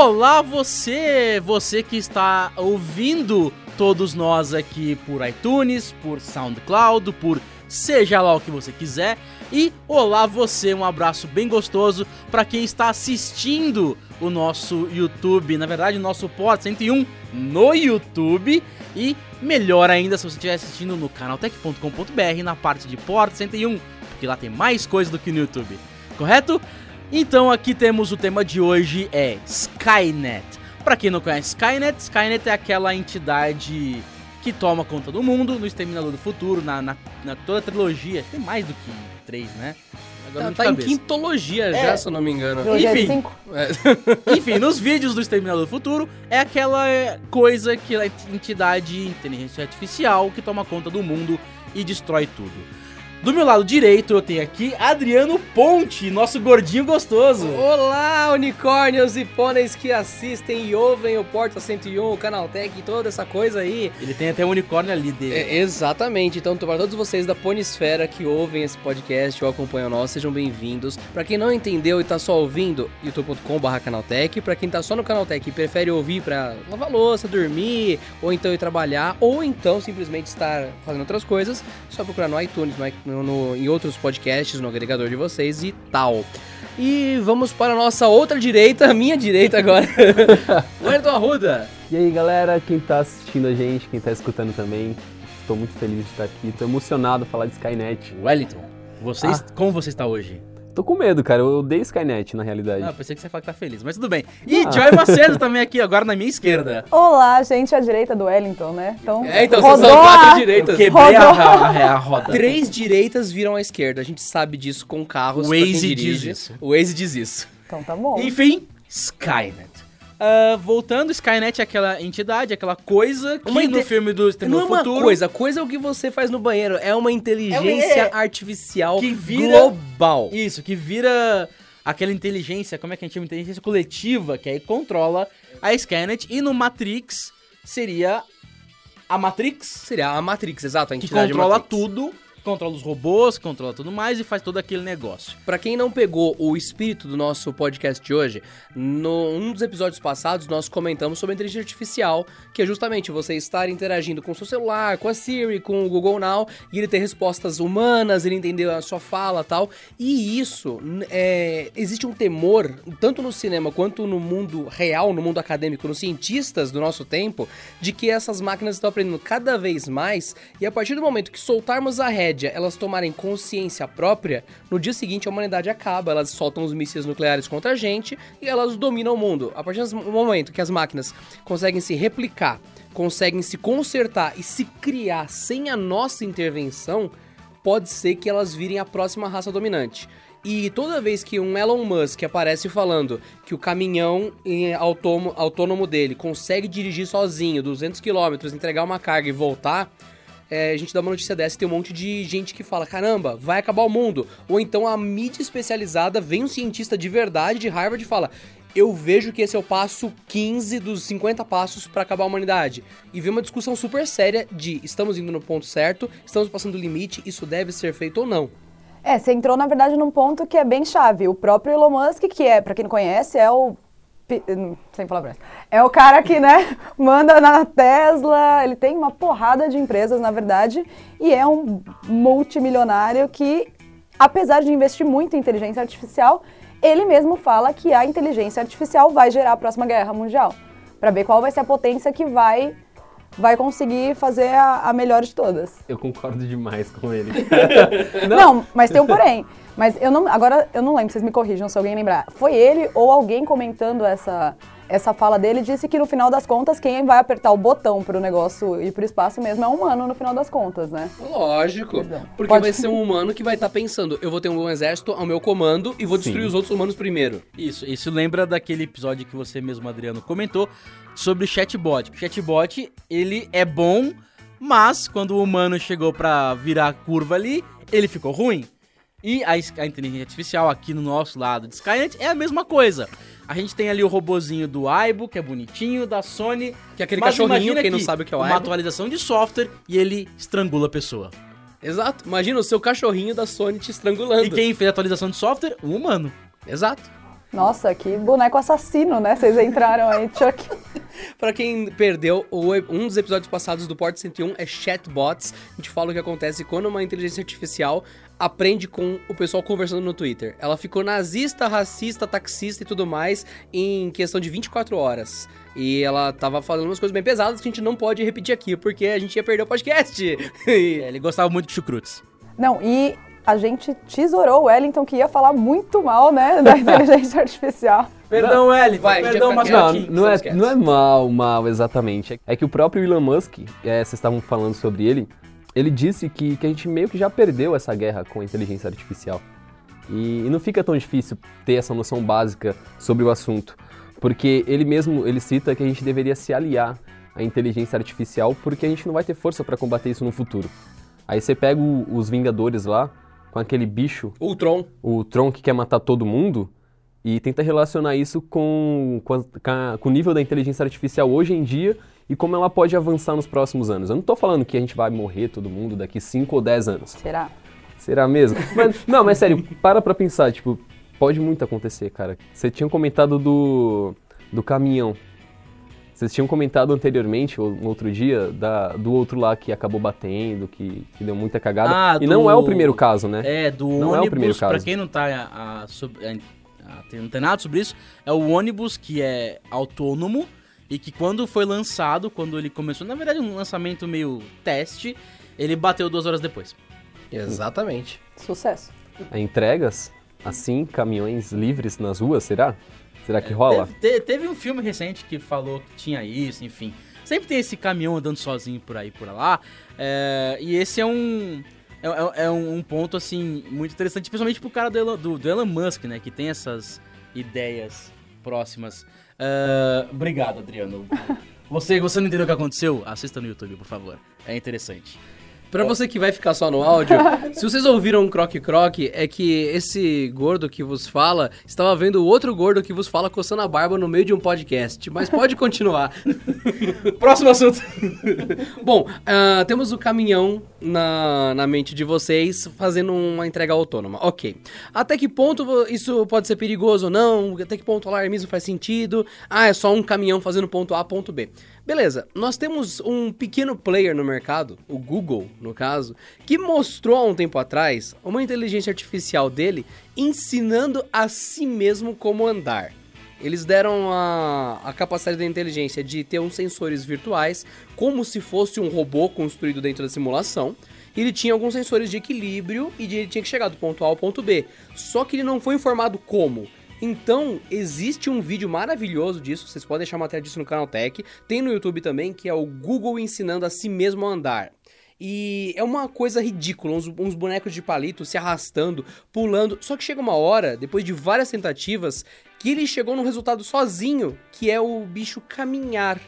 Olá você, você que está ouvindo todos nós aqui por iTunes, por SoundCloud, por seja lá o que você quiser. E olá você, um abraço bem gostoso para quem está assistindo o nosso YouTube, na verdade o nosso Port 101 no YouTube e melhor ainda se você estiver assistindo no canaltech.com.br na parte de Port 101, porque lá tem mais coisa do que no YouTube. Correto? Então aqui temos o tema de hoje é Skynet. Para quem não conhece Skynet, Skynet é aquela entidade que toma conta do mundo no Exterminador do Futuro, na, na, na toda a trilogia. Tem mais do que três, né? Agora tá, tá em quintologia já, se eu não me engano. Enfim, é. enfim, nos vídeos do Exterminador do Futuro é aquela coisa que a entidade inteligência artificial que toma conta do mundo e destrói tudo. Do meu lado direito eu tenho aqui Adriano Ponte, nosso gordinho gostoso. Olá, unicórnios e pôneis que assistem e ouvem o Porta 101, o Canaltech e toda essa coisa aí. Ele tem até um unicórnio ali dele. É, exatamente. Então, para todos vocês da Ponisfera que ouvem esse podcast ou acompanham nós, sejam bem-vindos. Para quem não entendeu e tá só ouvindo, youtube.com.br Canaltech. Para quem tá só no Canaltech e prefere ouvir para lavar louça, dormir, ou então ir trabalhar, ou então simplesmente estar fazendo outras coisas, só procurar no iTunes, no no, no, em outros podcasts, no agregador de vocês e tal. E vamos para a nossa outra direita, minha direita agora. Wellington Arruda. E aí galera, quem tá assistindo a gente, quem tá escutando também, tô muito feliz de estar aqui, tô emocionado falar de Skynet. Wellington, vocês, ah. como você está hoje? Tô com medo, cara. Eu odeio Skynet, na realidade. Ah, pensei que você ia falar que tá feliz, mas tudo bem. E ah. Joy Macedo também aqui, agora na minha esquerda. Olá, gente, à direita do Wellington, né? Então, é, então vocês são quatro direitas. Eu quebrei a, a, a, roda. Três direitas viram à esquerda. A gente sabe disso com carros. O Waze diz isso. O Waze diz isso. Então tá bom. Enfim, Skynet. Uh, voltando, Skynet é aquela entidade, aquela coisa que uma no filme do Exterminador Não é uma Futuro... coisa, coisa é o que você faz no banheiro. É uma inteligência é, artificial que vira, global. Isso, que vira aquela inteligência, como é que a gente chama? Inteligência coletiva, que aí controla a Skynet. E no Matrix seria a Matrix. Seria a Matrix, exato. A que controla tudo controla os robôs, controla tudo mais e faz todo aquele negócio. Para quem não pegou o espírito do nosso podcast de hoje, no um dos episódios passados nós comentamos sobre a inteligência artificial, que é justamente você estar interagindo com o seu celular, com a Siri, com o Google Now, e ele ter respostas humanas, ele entender a sua fala tal. E isso, é, existe um temor, tanto no cinema quanto no mundo real, no mundo acadêmico, nos cientistas do nosso tempo, de que essas máquinas estão aprendendo cada vez mais, e a partir do momento que soltarmos a rédea média elas tomarem consciência própria, no dia seguinte a humanidade acaba, elas soltam os mísseis nucleares contra a gente e elas dominam o mundo. A partir do momento que as máquinas conseguem se replicar, conseguem se consertar e se criar sem a nossa intervenção, pode ser que elas virem a próxima raça dominante. E toda vez que um Elon Musk aparece falando que o caminhão autônomo dele consegue dirigir sozinho 200 km, entregar uma carga e voltar, é, a gente dá uma notícia dessa e tem um monte de gente que fala: caramba, vai acabar o mundo. Ou então a mídia especializada vem um cientista de verdade de Harvard e fala: eu vejo que esse é o passo 15 dos 50 passos para acabar a humanidade. E vem uma discussão super séria de estamos indo no ponto certo, estamos passando o limite, isso deve ser feito ou não. É, você entrou na verdade num ponto que é bem chave. O próprio Elon Musk, que é, para quem não conhece, é o sem palavras. É o cara que, né, manda na Tesla, ele tem uma porrada de empresas, na verdade, e é um multimilionário que, apesar de investir muito em inteligência artificial, ele mesmo fala que a inteligência artificial vai gerar a próxima guerra mundial, para ver qual vai ser a potência que vai vai conseguir fazer a, a melhor de todas. Eu concordo demais com ele. não. não, mas tem um porém. Mas eu não, agora eu não lembro, vocês me corrijam se alguém lembrar. Foi ele ou alguém comentando essa essa fala dele disse que no final das contas quem vai apertar o botão para o negócio ir para o espaço mesmo é um humano no final das contas, né? Lógico. Porque Pode... vai ser um humano que vai estar tá pensando, eu vou ter um exército ao meu comando e vou destruir Sim. os outros humanos primeiro. Isso, isso lembra daquele episódio que você mesmo, Adriano, comentou sobre o chatbot. O chatbot, ele é bom, mas quando o humano chegou para virar a curva ali, ele ficou ruim. E a, a, inteligência artificial aqui no nosso lado de Skynet é a mesma coisa. A gente tem ali o robozinho do Aibo, que é bonitinho, da Sony. Que é aquele cachorrinho, quem não sabe o que é o Aibo. Uma atualização de software e ele estrangula a pessoa. Exato. Imagina o seu cachorrinho da Sony te estrangulando. E quem fez a atualização de software? O humano. Exato. Nossa, que boneco assassino, né? Vocês entraram aí, Chuck. Pra quem perdeu, um dos episódios passados do Porto 101 é chatbots. A gente fala o que acontece quando uma inteligência artificial aprende com o pessoal conversando no Twitter. Ela ficou nazista, racista, taxista e tudo mais em questão de 24 horas. E ela tava falando umas coisas bem pesadas que a gente não pode repetir aqui, porque a gente ia perder o podcast. E- É, ele gostava muito de chucrutes. Não, e a gente tesourou o Wellington, que ia falar muito mal, né, da inteligência artificial. Perdão, Wellington. Vai, perdão, mas Não, Não, aqui, não é, não é mal, mal exatamente. É que o próprio Elon Musk, é, vocês estavam falando sobre ele, ele disse que, que a gente meio que já perdeu essa guerra com a inteligência artificial. E, e não fica tão difícil ter essa noção básica sobre o assunto. Porque ele mesmo, ele cita que a gente deveria se aliar à inteligência artificial porque a gente não vai ter força para combater isso no futuro. Aí você pega o- os Vingadores lá, com aquele bicho Ultron. o Tron que quer matar todo mundo e tenta relacionar isso com, com, a- com a- com o nível da inteligência artificial hoje em dia e como ela pode avançar nos próximos anos. Eu não tô falando que a gente vai morrer todo mundo daqui 5 ou 10 anos. Será? Será mesmo? Mas, não, mas sério, para pra pensar, tipo, pode muito acontecer, cara. Você tinha comentado do, do caminhão. Vocês tinham comentado anteriormente, ou um outro dia, da, do outro lá que acabou batendo, que, que deu muita cagada. Ah, e do- não é o primeiro caso, né? É, do Não é o primeiro ônibus, pra caso. quem não tá a, a, a- a- tem- não tem nada sobre isso, é o ônibus que é autônomo e que quando foi lançado, quando ele começou, na verdade um lançamento meio teste, ele bateu duas horas depois. Exatamente. Sucesso. É, entregas, assim, caminhões livres nas ruas, será? Será que rola? Teve, te- teve um filme recente que falou que tinha isso, enfim. Sempre tem esse caminhão andando sozinho por aí por lá. é, e esse é um. É, é- é um um ponto, assim, muito interessante, principalmente pro cara do Elon, do- do Elon Musk, né? Que tem essas ideias próximas. É, obrigado, Adriano. Você, você não entendeu o que aconteceu? Assista no YouTube, por favor. É interessante. Pra você que vai ficar só no áudio, se vocês ouviram um croque-croque, é que esse gordo que vos fala estava vendo o outro gordo que vos fala coçando a barba no meio de um podcast. Mas pode continuar. Próximo assunto. Bom, ah, temos o caminhão na, na mente de vocês fazendo uma entrega autônoma. Ok. Até que ponto isso pode ser perigoso ou não? Até que ponto o alarmismo faz sentido? Ah, é só um caminhão fazendo ponto A, ponto B. Beleza, nós temos um pequeno player no mercado, o Google, no caso, que mostrou há um tempo atrás uma inteligência artificial dele ensinando a si mesmo como andar. Eles deram a, a capacidade da inteligência de ter uns sensores virtuais, como se fosse um robô construído dentro da simulação. Ele tinha alguns sensores de equilíbrio e de, ele tinha que chegar do ponto A ao ponto B. Só que ele não foi informado como. Então, existe um vídeo maravilhoso disso, vocês podem deixar matéria disso no canal Tech. Tem no YouTube também, que é o Google ensinando a si mesmo a andar. E é uma coisa ridícula, uns, uns bonecos de palito se arrastando, pulando. Só que chega uma hora, depois de várias tentativas, que ele chegou num resultado sozinho, que é o bicho caminhar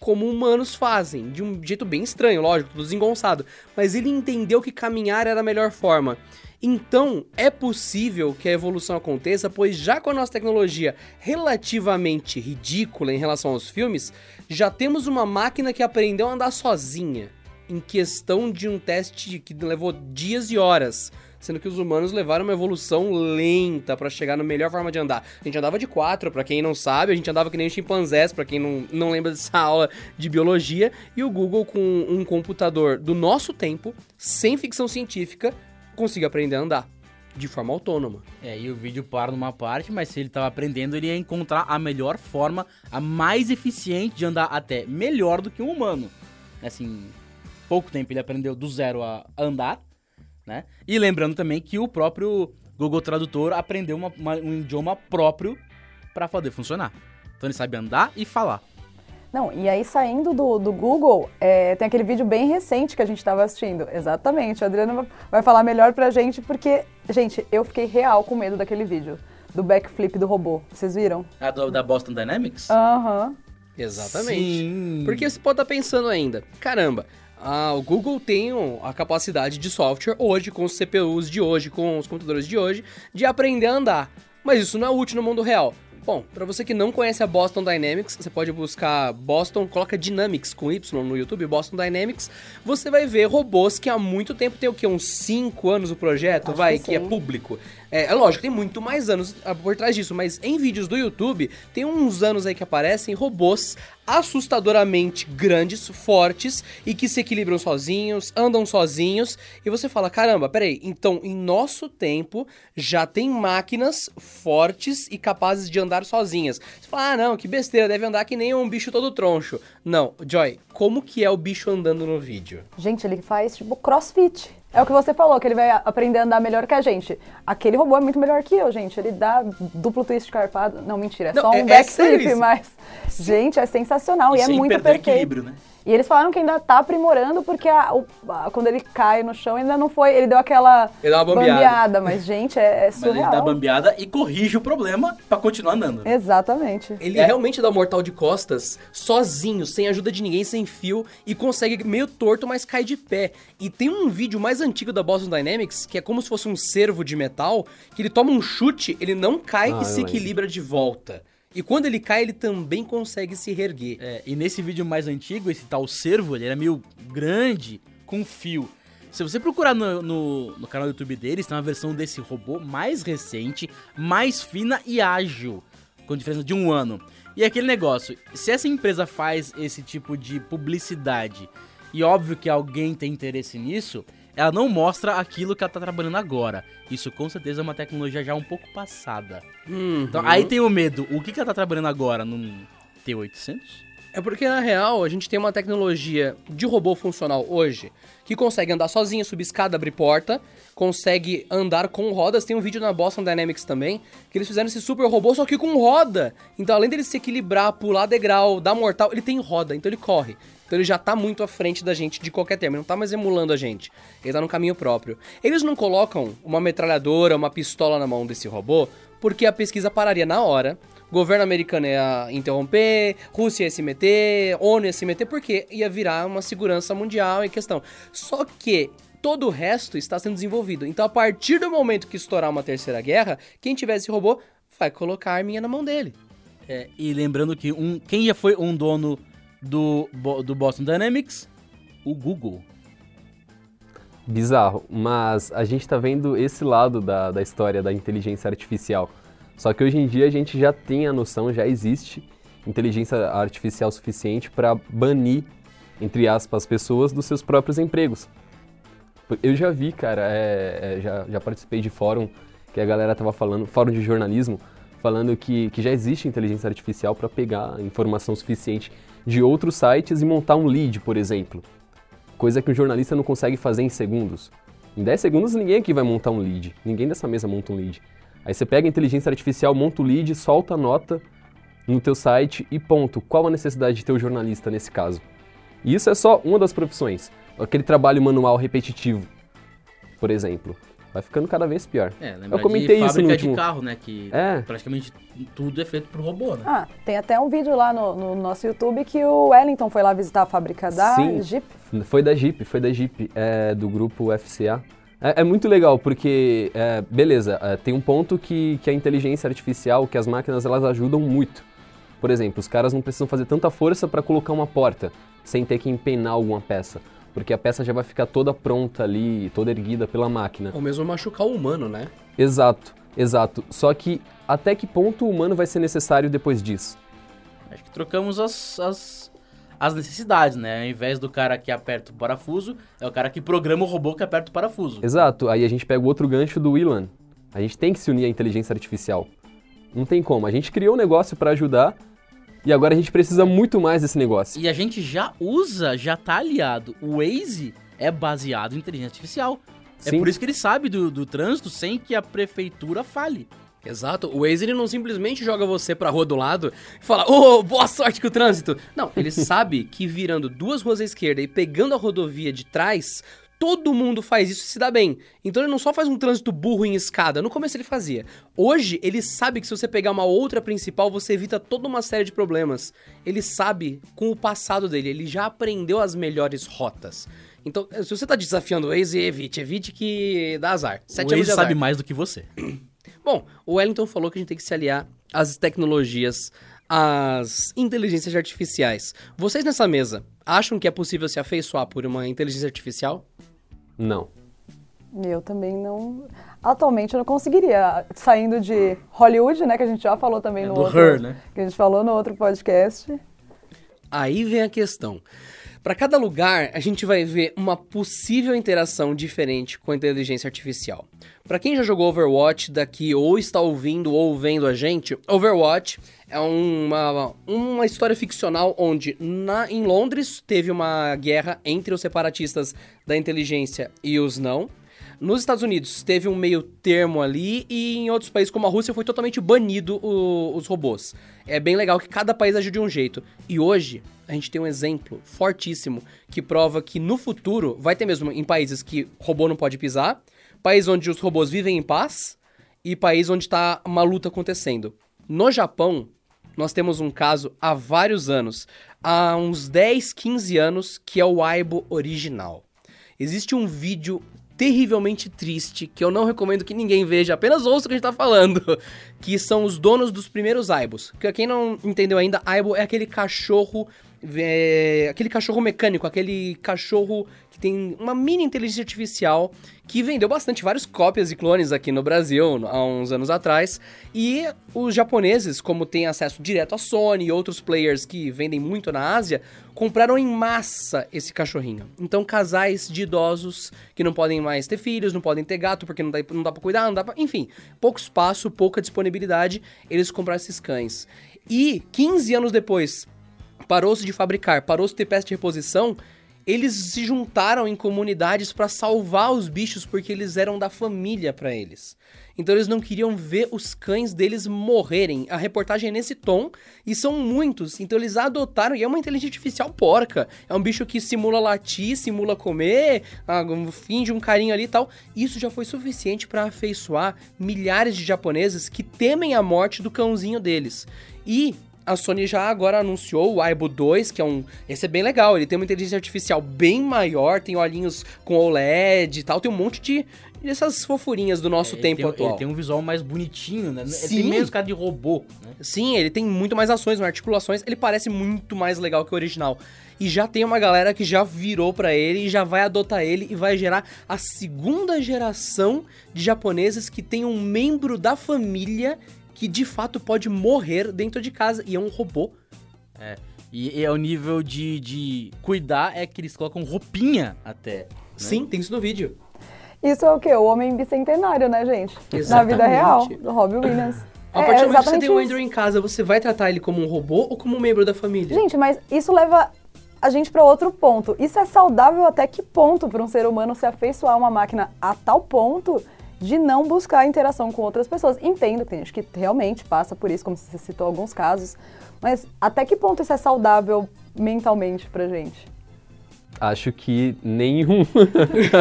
como humanos fazem, de um jeito bem estranho, lógico, tudo desengonçado. Mas ele entendeu que caminhar era a melhor forma. Então, é possível que a evolução aconteça, pois já com a nossa tecnologia relativamente ridícula em relação aos filmes, já temos uma máquina que aprendeu a andar sozinha, em questão de um teste que levou dias e horas. Sendo que os humanos levaram uma evolução lenta pra chegar na melhor forma de andar. A gente andava de quatro, pra quem não sabe, a gente andava que nem os chimpanzés, pra quem não, não lembra dessa aula de biologia. E o Google, com um computador do nosso tempo, sem ficção científica, conseguiu aprender a andar de forma autônoma. É, e o vídeo para numa parte, mas se ele tava aprendendo, ele ia encontrar a melhor forma, a mais eficiente de andar até melhor do que um humano. Assim, pouco tempo ele aprendeu do zero a andar, né? E lembrando também que o próprio Google Tradutor aprendeu uma- uma- um idioma próprio para poder funcionar. Então ele sabe andar e falar. Não, e aí saindo do, do Google, é, tem aquele vídeo bem recente que a gente estava assistindo. Exatamente, o Adriano vai- falar melhor pra gente, porque, gente, eu fiquei real com medo daquele vídeo. Do backflip do robô. Vocês viram? A do- da Boston Dynamics? Aham. Exatamente. Sim. Porque você pode estar pensando ainda, caramba, ah, o Google tem a capacidade de software hoje, com os CPUs de hoje, com os computadores de hoje, de aprender a andar. Mas isso não é útil no mundo real. Bom, para você que não conhece a Boston Dynamics, você pode buscar Boston, coloca Dynamics com Y no YouTube, Boston Dynamics. Você vai ver robôs que há muito tempo tem o quê? Uns 5 anos o projeto, Acho vai, que que é público. É, é lógico, tem muito mais anos ah, por trás disso, mas em vídeos do YouTube, tem uns anos aí que aparecem robôs assustadoramente grandes, fortes e que se equilibram sozinhos, andam sozinhos, e você fala: caramba, peraí, então em nosso tempo já tem máquinas fortes e capazes de andar sozinhas. Você fala: ah, não, que besteira, deve andar que nem um bicho todo troncho. Não, Joy, como que é o bicho andando no vídeo? Gente, ele faz tipo crossfit. É o que você falou, que ele vai aprender a andar melhor que a gente. Aquele robô é muito melhor que eu, gente. Ele dá duplo twist carpado. Não, mentira, é Não, só um é- é backflip, isso? mas. Gente, é sensacional e, é muito perfeito. equilíbrio, né? E eles falaram que ainda tá aprimorando porque a- o- a- quando ele cai no chão ainda não foi. Ele deu aquela Ele dá uma bambeada. mas, gente, é, é Mas ele surreal. dá bambeada e corrige o problema pra continuar andando. Exatamente. Ele realmente dá um mortal de costas sozinho, sem ajuda de ninguém, sem fio, e consegue meio torto, mas cai de pé. E tem um vídeo mais antigo da Boston Dynamics, que é como se fosse um servo de metal, que ele toma um chute, ele não cai Ah, e se lembro. equilibra de volta. E quando ele cai, ele também consegue se reerguer. É, e nesse vídeo mais antigo, esse tal servo, ele era meio grande, com fio. Se você procurar no, no, no canal do YouTube deles, tem uma versão desse robô mais recente, mais fina e ágil, com diferença de um ano. E é aquele negócio, se essa empresa faz esse tipo de publicidade, e óbvio que alguém tem interesse nisso, ela não mostra aquilo que ela tá trabalhando agora. Isso com certeza é uma tecnologia já um pouco passada. Uhum. Então aí tem o medo, o que, que ela tá trabalhando agora num T800? É porque, na real, a gente tem uma tecnologia de robô funcional hoje que consegue andar sozinho, subir escada, abrir porta, consegue andar com rodas. Tem um vídeo na Boston Dynamics também, que eles fizeram esse super robô, só que com roda. Então, além dele se equilibrar, pular degrau, dar mortal, ele tem roda, então ele corre. Então ele já tá muito à frente da gente de qualquer termo, ele não tá mais emulando a gente. Ele tá no caminho próprio. Eles não colocam uma metralhadora, uma pistola na mão desse robô, porque a pesquisa pararia na hora. O governo americano ia interromper, Rússia ia se meter, ONU ia se meter, porque ia virar uma segurança mundial em questão. Só que todo o resto está sendo desenvolvido. Então, a partir do momento que estourar uma terceira guerra, quem tiver esse robô vai colocar a arminha na mão dele. É, e lembrando que um, quem já foi um dono do, do Boston Dynamics? O Google. Bizarro, mas a gente tá vendo esse lado da, da história da inteligência artificial. Só que hoje em dia a gente já tem a noção, já existe inteligência artificial suficiente para banir, entre aspas, pessoas dos seus próprios empregos. Eu já vi, cara, é, é, já, já participei de fórum que a galera tava falando, fórum de jornalismo, falando que, que já existe inteligência artificial para pegar informação suficiente de outros sites e montar um lead, por exemplo. Coisa que um jornalista não consegue fazer em segundos. Em 10 segundos ninguém aqui vai montar um lead. Ninguém dessa mesa monta um lead. Aí você pega a inteligência artificial, monta o lead, solta a nota no teu site e ponto. Qual a necessidade de ter o jornalista nesse caso? E isso é só uma das profissões. Aquele trabalho manual repetitivo, por exemplo. Vai ficando cada vez pior. É, lembra Eu comentei de isso no fábrica último... de carro, né? Que É. praticamente tudo é feito por robô, né? Ah, tem até um vídeo lá no, no nosso YouTube que o Wellington foi lá visitar a fábrica da Sim. Jeep. Foi da Jeep, foi da Jeep, é, do grupo FCA. É, é muito legal, porque, é, beleza, é, tem um ponto que, que a inteligência artificial, que as máquinas, elas ajudam muito. Por exemplo, os caras não precisam fazer tanta força para colocar uma porta, sem ter que empenar alguma peça. Porque a peça já vai ficar toda pronta ali, toda erguida pela máquina. Ou mesmo machucar o humano, né? Exato, exato. Só que até que ponto o humano vai ser necessário depois disso? Acho que trocamos as, as, as necessidades, né? Ao invés do cara que aperta o parafuso, é o cara que programa o robô que aperta o parafuso. Exato, aí a gente pega o outro gancho do Willan. A gente tem que se unir à inteligência artificial. Não tem como. A gente criou um negócio para ajudar e agora a gente precisa muito mais desse negócio. E a gente já usa, já tá aliado. O Waze é baseado em inteligência artificial. É Sim. por isso que ele sabe do, do trânsito sem que a prefeitura fale. Exato. O Waze ele não simplesmente joga você pra rua do lado e fala, ô, boa sorte com o trânsito. Não, ele sabe que virando duas ruas à esquerda e pegando a rodovia de trás, todo mundo faz isso e se dá bem. Então ele não só faz um trânsito burro em escada, no começo ele fazia. Hoje ele sabe que se você pegar uma outra principal, você evita toda uma série de problemas. Ele sabe com o passado dele, ele já aprendeu as melhores rotas. Então, se você tá desafiando o Waze, evite, evite que dá azar. Sete o Waze sabe mais do que você. Bom, o Wellington falou que a gente tem que se aliar às tecnologias, às inteligências artificiais. Vocês nessa mesa acham que é possível se afeiçoar por uma inteligência artificial? Não. Eu também não. Atualmente eu não conseguiria. Saindo de Hollywood, né? Que a gente já falou também É no do outro. Her, né? Que a gente falou no outro podcast. Aí vem a questão. Para cada lugar, a gente vai ver uma possível interação diferente com a inteligência artificial. Para quem já jogou Overwatch daqui ou está ouvindo ou vendo a gente, Overwatch é uma, uma história ficcional onde na, em Londres teve uma guerra entre os separatistas da inteligência e os não. Nos Estados Unidos teve um meio termo ali e em outros países como a Rússia foi totalmente banido o- os robôs. É bem legal que cada país agiu de um jeito. E hoje a gente tem um exemplo fortíssimo que prova que no futuro vai ter mesmo em países que robô não pode pisar, países onde os robôs vivem em paz e países onde está uma luta acontecendo. No Japão, nós temos um caso há vários anos, há uns 10, 15 anos, que é o Aibo original. Existe um vídeo terrivelmente triste que eu não recomendo que ninguém veja, apenas ouça o que a gente tá falando, que são os donos dos primeiros Aibos. Que quem não entendeu ainda, Aibo é aquele cachorro é, aquele cachorro mecânico, aquele cachorro que tem uma mini inteligência artificial que vendeu bastante várias cópias e clones aqui no Brasil há uns anos atrás. E os japoneses, como têm acesso direto à Sony e outros players que vendem muito na Ásia, compraram em massa esse cachorrinho. Então, casais de idosos que não podem mais ter filhos, não podem ter gato porque não dá, não dá pra cuidar, não dá pra. Enfim, pouco espaço, pouca disponibilidade, eles compraram esses cães. E 15 anos depois, parou-se de fabricar, parou-se de ter peça de reposição, eles se juntaram em comunidades para salvar os bichos porque eles eram da família para eles. Então eles não queriam ver os cães deles morrerem. A reportagem é nesse tom e são muitos. Então eles adotaram e é uma inteligência artificial porca. É um bicho que simula latir, simula comer, ah, finge um carinho ali e tal. Isso já foi suficiente para afeiçoar milhares de japoneses que temem a morte do cãozinho deles. E a Sony já agora anunciou o Aibo 2, que é um. Esse é bem legal. Ele tem uma inteligência artificial bem maior, tem olhinhos com OLED e tal, tem um monte de. dessas fofurinhas do nosso Ele tempo tem, atual. Ele tem um visual mais bonitinho, né? Ele Sim. tem menos cara de robô, né? Sim, ele tem muito mais ações, mais articulações, ele parece muito mais legal que o original. E já tem uma galera que já virou pra ele e já vai adotar ele e vai gerar a segunda geração de japoneses que tem um membro da família que de fato pode morrer dentro de casa e é um robô. E, e é o nível de, de cuidar é que eles colocam roupinha até. né? Sim, tem isso no vídeo. Isso é o quê? O homem bicentenário, né, gente? Na Exatamente. vida real, do Robbie Williams. A É, partir do momento que você tem o isso. Andrew em casa, você vai tratar ele como um robô ou como um membro da família? Gente, mas isso leva a gente para outro ponto. Isso é saudável até que ponto para um ser humano se afeiçoar a uma máquina a tal ponto de não buscar interação com outras pessoas? Entendo que tem gente que realmente passa por isso, como você citou alguns casos, mas até que ponto isso é saudável mentalmente pra gente? Acho que nenhum.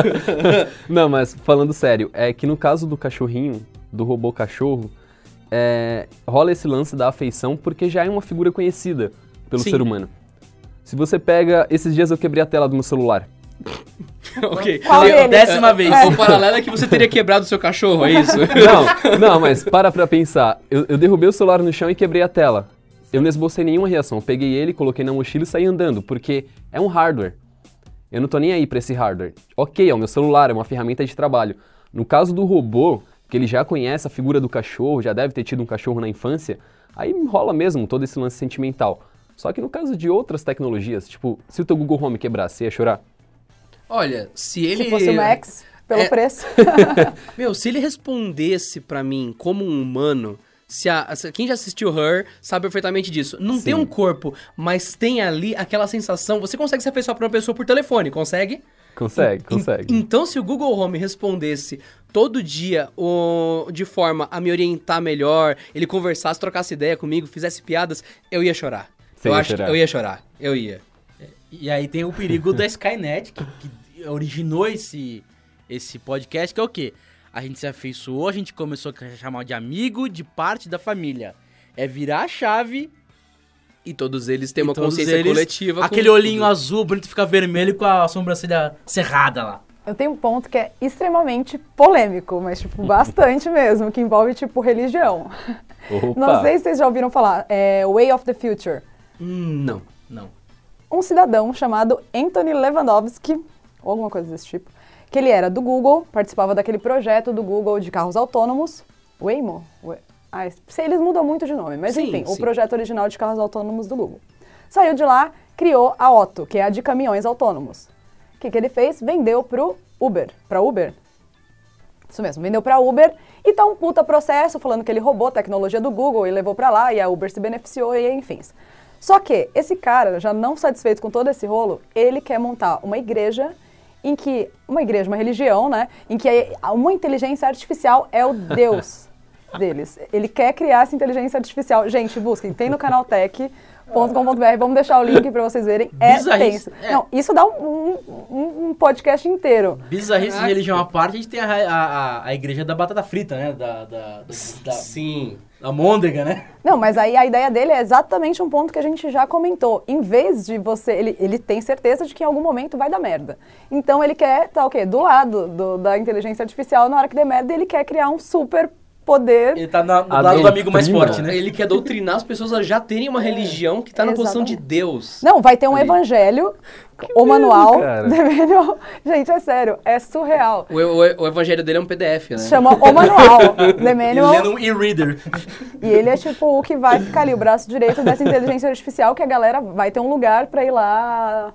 Não, mas falando sério, é que no caso do cachorrinho, do robô cachorro, é, rola esse lance da afeição porque já é uma figura conhecida pelo Sim. ser humano. Se você pega. Esses dias eu quebrei a tela do meu celular. ok. Qual? Décima vez. O paralelo é que você teria quebrado o seu cachorro, é isso? Não, não, mas para pra pensar. Eu, eu derrubei o celular no chão e quebrei a tela. Eu não esbocei nenhuma reação. Eu peguei ele, coloquei na mochila e saí andando, porque é um hardware. Eu não tô nem aí pra esse hardware. Ok, é o meu celular, é uma ferramenta de trabalho. No caso do robô, que ele já conhece a figura do cachorro, já deve ter tido um cachorro na infância, aí rola mesmo todo esse lance sentimental. Só que no caso de outras tecnologias, tipo, se o teu Google Home quebrasse, você ia chorar? Olha, se ele. Se fosse o Max, pelo É. preço. Meu, se ele respondesse pra mim como um humano. Se a, se- quem já assistiu Her sabe perfeitamente disso. Não tem Sim. um corpo, mas tem ali aquela sensação. Você consegue se afeiçoar pra uma pessoa por telefone, consegue? Consegue, consegue. Então, se o Google Home respondesse todo dia o, de forma a me orientar melhor, ele conversasse, trocasse ideia comigo, fizesse piadas, eu ia chorar. Você eu ia acho chorar. que eu ia chorar. Eu ia. E aí tem o perigo da Skynet, que, que originou esse, esse podcast, que é o quê? A gente se afeiçoou, a gente começou a chamar de amigo, de parte da família. É virar a chave, E todos eles têm uma consciência eles- coletiva. com Aquele olhinho tudo. azul, bonito, fica vermelho com a sobrancelha cerrada lá. Eu tenho um ponto que é extremamente polêmico, mas, tipo, bastante mesmo, que envolve, tipo, religião. Opa! Não sei se vocês já ouviram falar, é Way of the Future. Hum, não. Não. um cidadão chamado Anthony Lewandowski, ou alguma coisa desse tipo, que ele era do Google, participava daquele projeto do Google de carros autônomos, Waymo? Wa- Ah, sei, eles mudam muito de nome, mas Sim, enfim, o sim. projeto original de carros autônomos do Google. Saiu de lá, criou a Otto, que é a de caminhões autônomos. O que, que ele fez? Vendeu pro Uber, para Uber. Isso mesmo, vendeu para Uber e tá um puta processo falando que ele roubou a tecnologia do Google e levou para lá e a Uber se beneficiou e enfim. Só que esse cara, já não satisfeito com todo esse rolo, ele quer montar uma igreja em que uma igreja, uma religião, né, em que uma inteligência artificial é o Deus deles. Ele quer criar essa inteligência artificial. Gente, busquem, tem no canaltech.com.br, vamos deixar o link para vocês verem. É Bizarrice. tenso. É. Não, isso dá um, um- um podcast inteiro. Bizarrice de religião à parte, a gente tem a, a, a- a igreja da batata frita, né? Da, da, da, da, Sim. Da môndega, né? Não, mas aí a ideia dele é exatamente um ponto que a gente já comentou. Em vez de você. Ele, ele tem certeza de que em algum momento vai dar merda. Então ele quer estar o quê? Do lado do- da inteligência artificial, na hora que der merda, ele quer criar um super poder. Ele tá na, do lado do amigo mais forte, né? Ele quer doutrinar as pessoas a já terem uma religião que tá na posição de. Deus. Não, vai ter um Ali. evangelho, o manual. cara. The manual. Gente, é sério, é surreal. O, o- o evangelho dele é um PDF, né? Chama o manual, The E Manual. lendo um e-reader. E ele é tipo o que vai ficar ali, o braço direito dessa inteligência artificial, que a galera vai ter um lugar pra ir lá.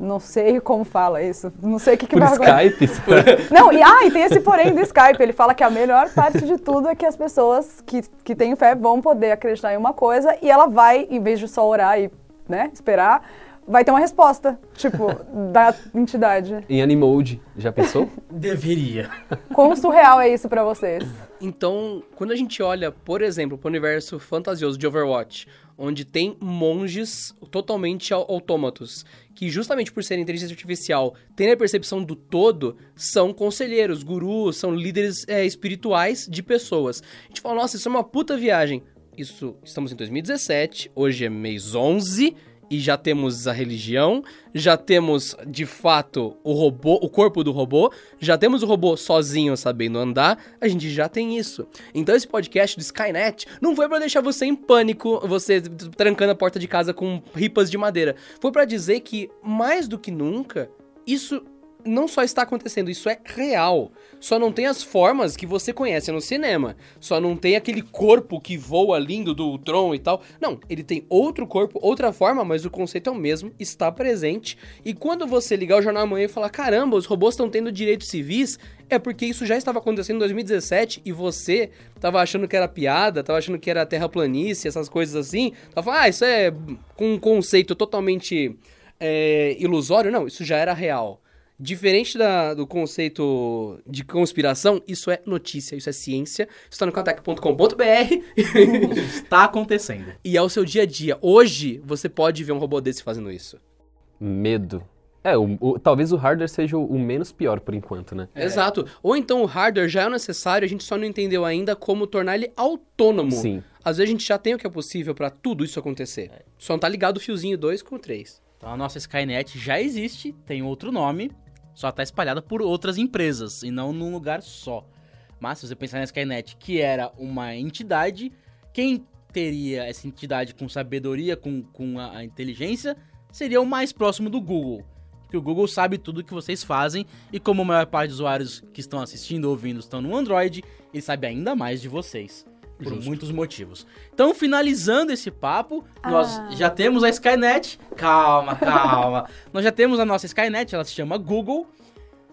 Não sei como fala isso. Não sei o que, que Por vai. Skype. Não, e, ah, e tem esse porém do Skype. Ele fala que a melhor parte de tudo é que as pessoas que, que têm fé vão poder acreditar em uma coisa e ela vai, em vez de só orar e né, esperar, vai ter uma resposta, tipo, da entidade. em Animoji, já pensou? Deveria. Quão surreal é isso pra vocês? Então, quando a gente olha, por exemplo, para o universo fantasioso de Overwatch, onde tem monges totalmente au- autômatos, que justamente por serem inteligência artificial, têm a percepção do todo, são conselheiros, gurus, são líderes é, espirituais de pessoas. A gente fala, nossa, isso é uma puta viagem. Isso, estamos em 2017, hoje é mês 11, e já temos a religião, já temos de fato o robô, o corpo do robô, já temos o robô sozinho sabendo andar, a gente já tem isso. Então esse podcast do Skynet não foi pra deixar você em pânico, você trancando a porta de casa com ripas de madeira. Foi pra dizer que mais do que nunca isso não só está acontecendo, isso é real. Só não tem as formas que você conhece no cinema. Só não tem aquele corpo que voa lindo do Tron e tal. Não, ele tem outro corpo, outra forma, mas o conceito é o mesmo, está presente. E quando você ligar o jornal amanhã e falar: caramba, os robôs estão tendo direitos civis, é porque isso já estava acontecendo em 2017 e você tava achando que era piada, tava achando que era terraplanície, essas coisas assim. Tava falando, ah, isso é um conceito totalmente é, ilusório. Não, isso já era real. Diferente da- do conceito de conspiração, isso é notícia, isso é ciência. Isso tá no contact.com.br Está acontecendo. e é o seu dia a dia. Hoje, você pode ver um robô desse fazendo isso. Medo. É, o- o- talvez o hardware seja o, o menos pior por enquanto, né? Exato. Ou então o hardware já é necessário, a gente só não entendeu ainda como tornar ele autônomo. Sim. Às vezes a gente já tem o que é possível pra tudo isso acontecer. Só não tá ligado o fiozinho 2 com o 3. Então a nossa Skynet já existe, tem outro nome, só tá espalhada por outras empresas e não num lugar só. Mas se você pensar na Skynet, que era uma entidade, quem teria essa entidade com sabedoria, com, com a, a inteligência, seria o mais próximo do Google. Porque o Google sabe tudo que vocês fazem e como a maior parte dos usuários que estão assistindo ou ouvindo estão no Android, ele sabe ainda mais de vocês. Por Justo. muitos motivos. Então, finalizando esse papo, nós Ah. já temos a Skynet. Calma, calma. nós já temos a nossa Skynet, ela se chama Google.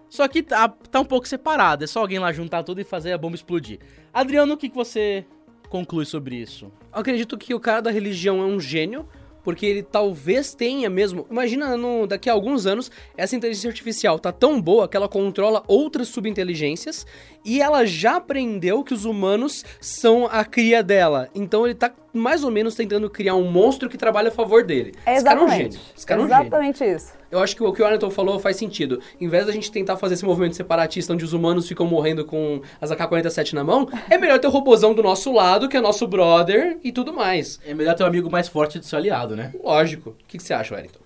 Só que tá, tá um pouco separada. É só alguém lá juntar tudo e fazer a bomba explodir. Adriano, o que, que você conclui sobre isso? Eu acredito que o cara da religião é um gênio, porque ele talvez tenha mesmo. Imagina no, daqui a alguns anos, essa inteligência artificial tá tão boa que ela controla outras subinteligências e ela já aprendeu que os humanos são a cria dela. Então ele tá mais ou menos tentando criar um monstro que trabalha a favor dele. É Esse cara é um exatamente. gênio. Esse cara é um gênio. exatamente isso. Eu acho que o que o Arnold falou faz sentido. Em vez da gente tentar fazer esse movimento separatista onde os humanos ficam morrendo com as AK-47 na mão, é melhor ter o robozão do nosso lado, que é nosso brother e tudo mais. É melhor ter um amigo mais forte do seu aliado, né? Lógico. O que, que você acha, Wellington?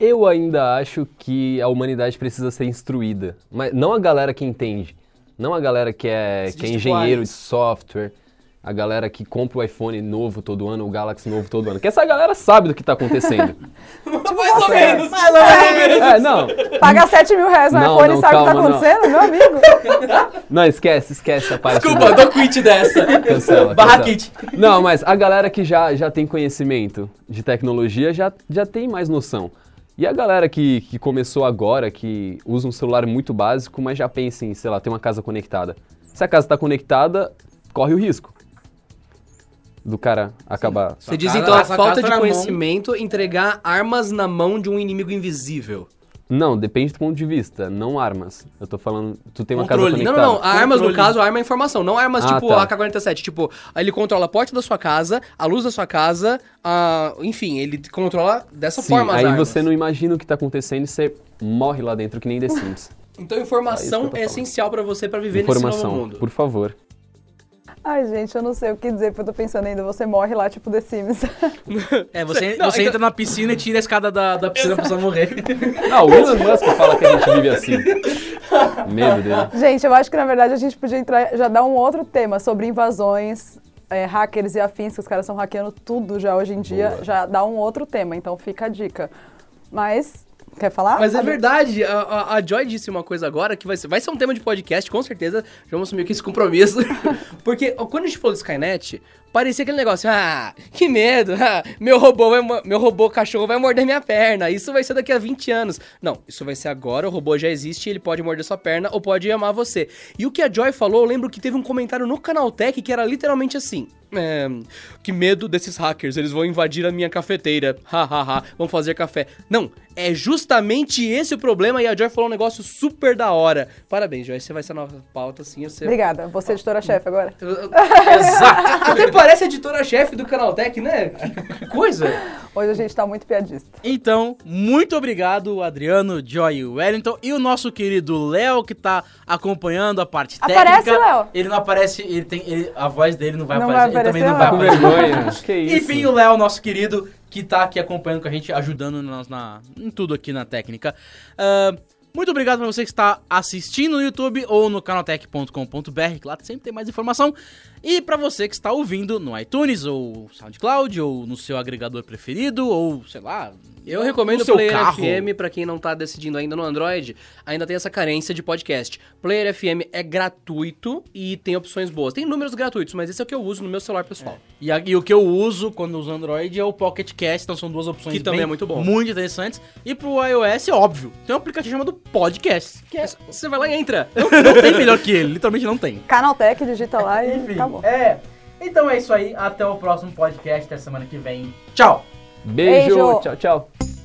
Eu ainda acho que a humanidade precisa ser instruída. Mas não a galera que entende. Não a galera que é, que é diz tipo engenheiro de software. A galera que compra o iPhone novo todo ano, o Galaxy novo todo ano. Que essa galera sabe do que tá acontecendo. mais ou menos. Mais ou menos. é, não. Pagar 7 mil reais no Não, iPhone não, e sabe o que tá calma, não. acontecendo, meu amigo? Não, esquece, esquece a parte. Desculpa, dou quit dessa. Cancela, Barra cancela. kit. Não, mas a galera que já, já tem conhecimento de tecnologia já, já tem mais noção. E a galera que, que começou agora, que usa um celular muito básico, mas já pensa em, sei lá, ter uma casa conectada. Se a casa está conectada, corre o risco do cara acabar. Você diz casa- então a falta casa de conhecimento entregar armas na mão de um inimigo invisível. Não, depende do ponto de vista, não armas. Eu tô falando, tu tem uma casa Controle. Não, conectada. não, não. Armas, no caso, a arma é informação. Não armas Ah, tipo tá. AK-47. Tipo, ele controla a porta da sua casa, a luz da sua casa, a... enfim, ele controla dessa Sim, forma as aí armas. você não imagina o que tá acontecendo e você morre lá dentro que nem The Sims. Então É informação é falando. essencial pra você pra viver nesse novo Informação, mundo. por favor. Ai, gente, eu não sei o que dizer, porque eu tô pensando ainda, você morre lá, tipo The Sims. É, você, Não, você então- entra na piscina e tira a escada da, da piscina pra você morrer. Ah, o Elon Musk fala que a gente vive assim. Medo dele. gente, eu acho que na verdade a gente podia entrar, já dar um outro tema sobre invasões, é, hackers e afins, que os caras estão hackeando tudo já hoje em dia, Boa. já dá um outro tema, então fica a dica. Mas, quer falar? Mas é verdade, a, a- a Joy disse uma coisa agora que vai ser, vai ser um tema de podcast, com certeza. Já vamos assumir aqui esse compromisso. Porque quando a gente falou do Skynet, parecia aquele negócio, ah, que medo, ah, meu robô vai, meu robô cachorro vai morder minha perna. Isso vai ser daqui a 20 anos. Não, isso vai ser agora, o robô já existe, ele pode morder sua perna ou pode amar você. E o que a Joy falou, eu lembro que teve um comentário no Canaltech que era literalmente assim. É, que medo desses hackers, eles vão invadir a minha cafeteira. Hahaha, vão fazer café. Não, é justamente esse o problema e a Joy falou um negócio super da hora. Parabéns, Joy, você vai ser a nova pauta, assim. Você... Obrigada, você é editora-chefe agora. Exato. Até parece editora-chefe do Canaltech, né? Que coisa. Hoje a gente tá muito piadista. Então, muito obrigado, Adriano, Joy e Wellington. E o nosso querido Léo, que tá acompanhando a parte Aparece, técnica. Léo. Ele não aparece, ele tem. ele- a voz dele não vai Não aparecer. vai ele também não aparecer, vai aparecer. vergonha. Que isso? Enfim, o Léo, nosso querido, que tá aqui acompanhando com a gente, ajudando nós na, em tudo aqui na técnica. Ah, muito obrigado pra você que está assistindo no YouTube ou no canaltech.com.br, que lá sempre tem mais informação. E pra você que está ouvindo no iTunes ou SoundCloud ou no seu agregador preferido ou, sei lá, Eu recomendo o Player carro. FM pra quem não tá decidindo ainda no Android, ainda tem essa carência de podcast. Player FM é gratuito e tem opções boas. Tem números gratuitos, mas esse é o que eu uso no meu celular pessoal. E, a- e o que eu uso quando uso Android é o Pocket Cast, então são duas opções Que também bem- é muito bom. Muito interessantes. E pro iOS, é óbvio, tem um aplicativo chamado Podcast. Que é- Você vai lá e entra. Não, não tem melhor que ele, literalmente não tem. Canaltech, digita lá e acabou. é. Então é isso aí, até o próximo podcast da semana que vem. Tchau! Beijo, Beijo. tchau, tchau.